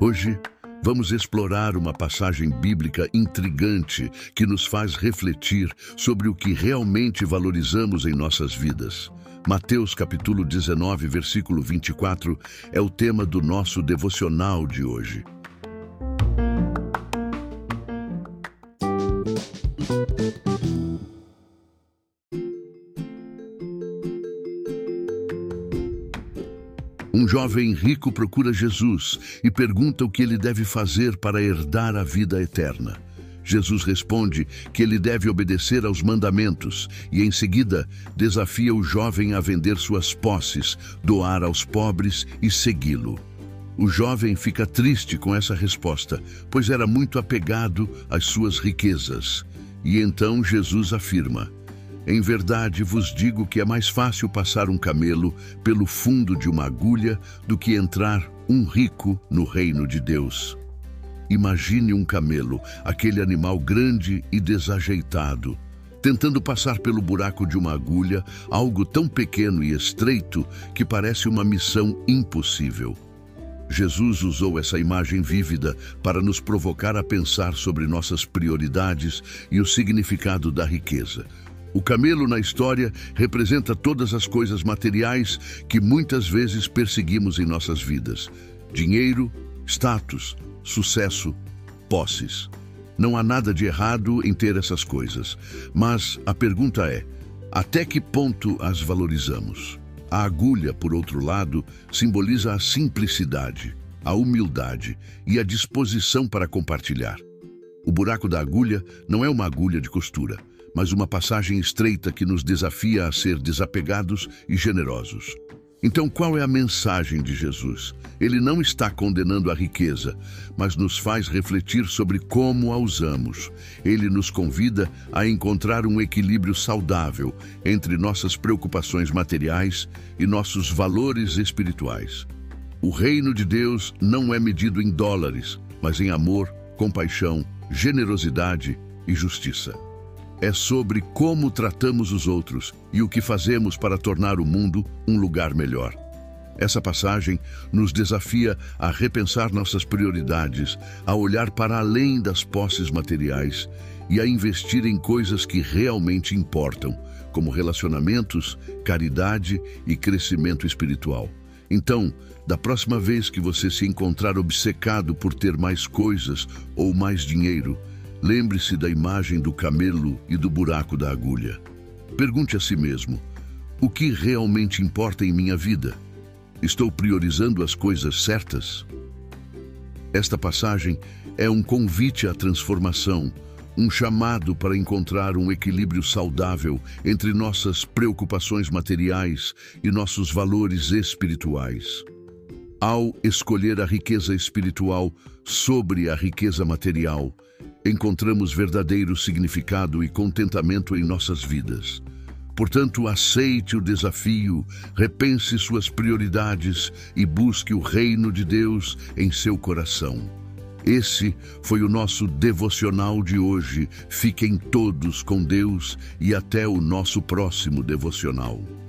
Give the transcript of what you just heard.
Hoje, vamos explorar uma passagem bíblica intrigante que nos faz refletir sobre o que realmente valorizamos em nossas vidas. Mateus capítulo 19, versículo 24 é o tema do nosso devocional de hoje. Um jovem rico procura Jesus e pergunta o que ele deve fazer para herdar a vida eterna. Jesus responde que ele deve obedecer aos mandamentos e, em seguida, desafia o jovem a vender suas posses, doar aos pobres e segui-lo. O jovem fica triste com essa resposta, pois era muito apegado às suas riquezas. E então Jesus afirma: Em verdade vos digo que é mais fácil passar um camelo pelo fundo de uma agulha do que entrar um rico no reino de Deus. Imagine um camelo, aquele animal grande e desajeitado, tentando passar pelo buraco de uma agulha, algo tão pequeno e estreito que parece uma missão impossível. Jesus usou essa imagem vívida para nos provocar a pensar sobre nossas prioridades e o significado da riqueza. O camelo na história representa todas as coisas materiais que muitas vezes perseguimos em nossas vidas: dinheiro, status, sucesso, posses. Não há nada de errado em ter essas coisas, mas a pergunta é: até que ponto as valorizamos? A agulha, por outro lado, simboliza a simplicidade, a humildade e a disposição para compartilhar. O buraco da agulha não é uma agulha de costura, mas uma passagem estreita que nos desafia a ser desapegados e generosos. Então, qual é a mensagem de Jesus? Ele não está condenando a riqueza, mas nos faz refletir sobre como a usamos. Ele nos convida a encontrar um equilíbrio saudável entre nossas preocupações materiais e nossos valores espirituais. O reino de Deus não é medido em dólares, mas em amor, compaixão, generosidade e justiça é sobre como tratamos os outros e o que fazemos para tornar o mundo um lugar melhor. Essa passagem nos desafia a repensar nossas prioridades, a olhar para além das posses materiais e a investir em coisas que realmente importam, como relacionamentos, caridade e crescimento espiritual. Então, da próxima vez que você se encontrar obcecado por ter mais coisas ou mais dinheiro, Lembre-se da imagem do camelo e do buraco da agulha. Pergunte a si mesmo: o que realmente importa em minha vida? Estou priorizando as coisas certas? Esta passagem é um convite à transformação, um chamado para encontrar um equilíbrio saudável entre nossas preocupações materiais e nossos valores espirituais. Ao escolher a riqueza espiritual sobre a riqueza material, encontramos verdadeiro significado e contentamento em nossas vidas. Portanto, aceite o desafio, repense suas prioridades e busque o reino de Deus em seu coração. Esse foi o nosso devocional de hoje. Fiquem todos com Deus e até o nosso próximo devocional.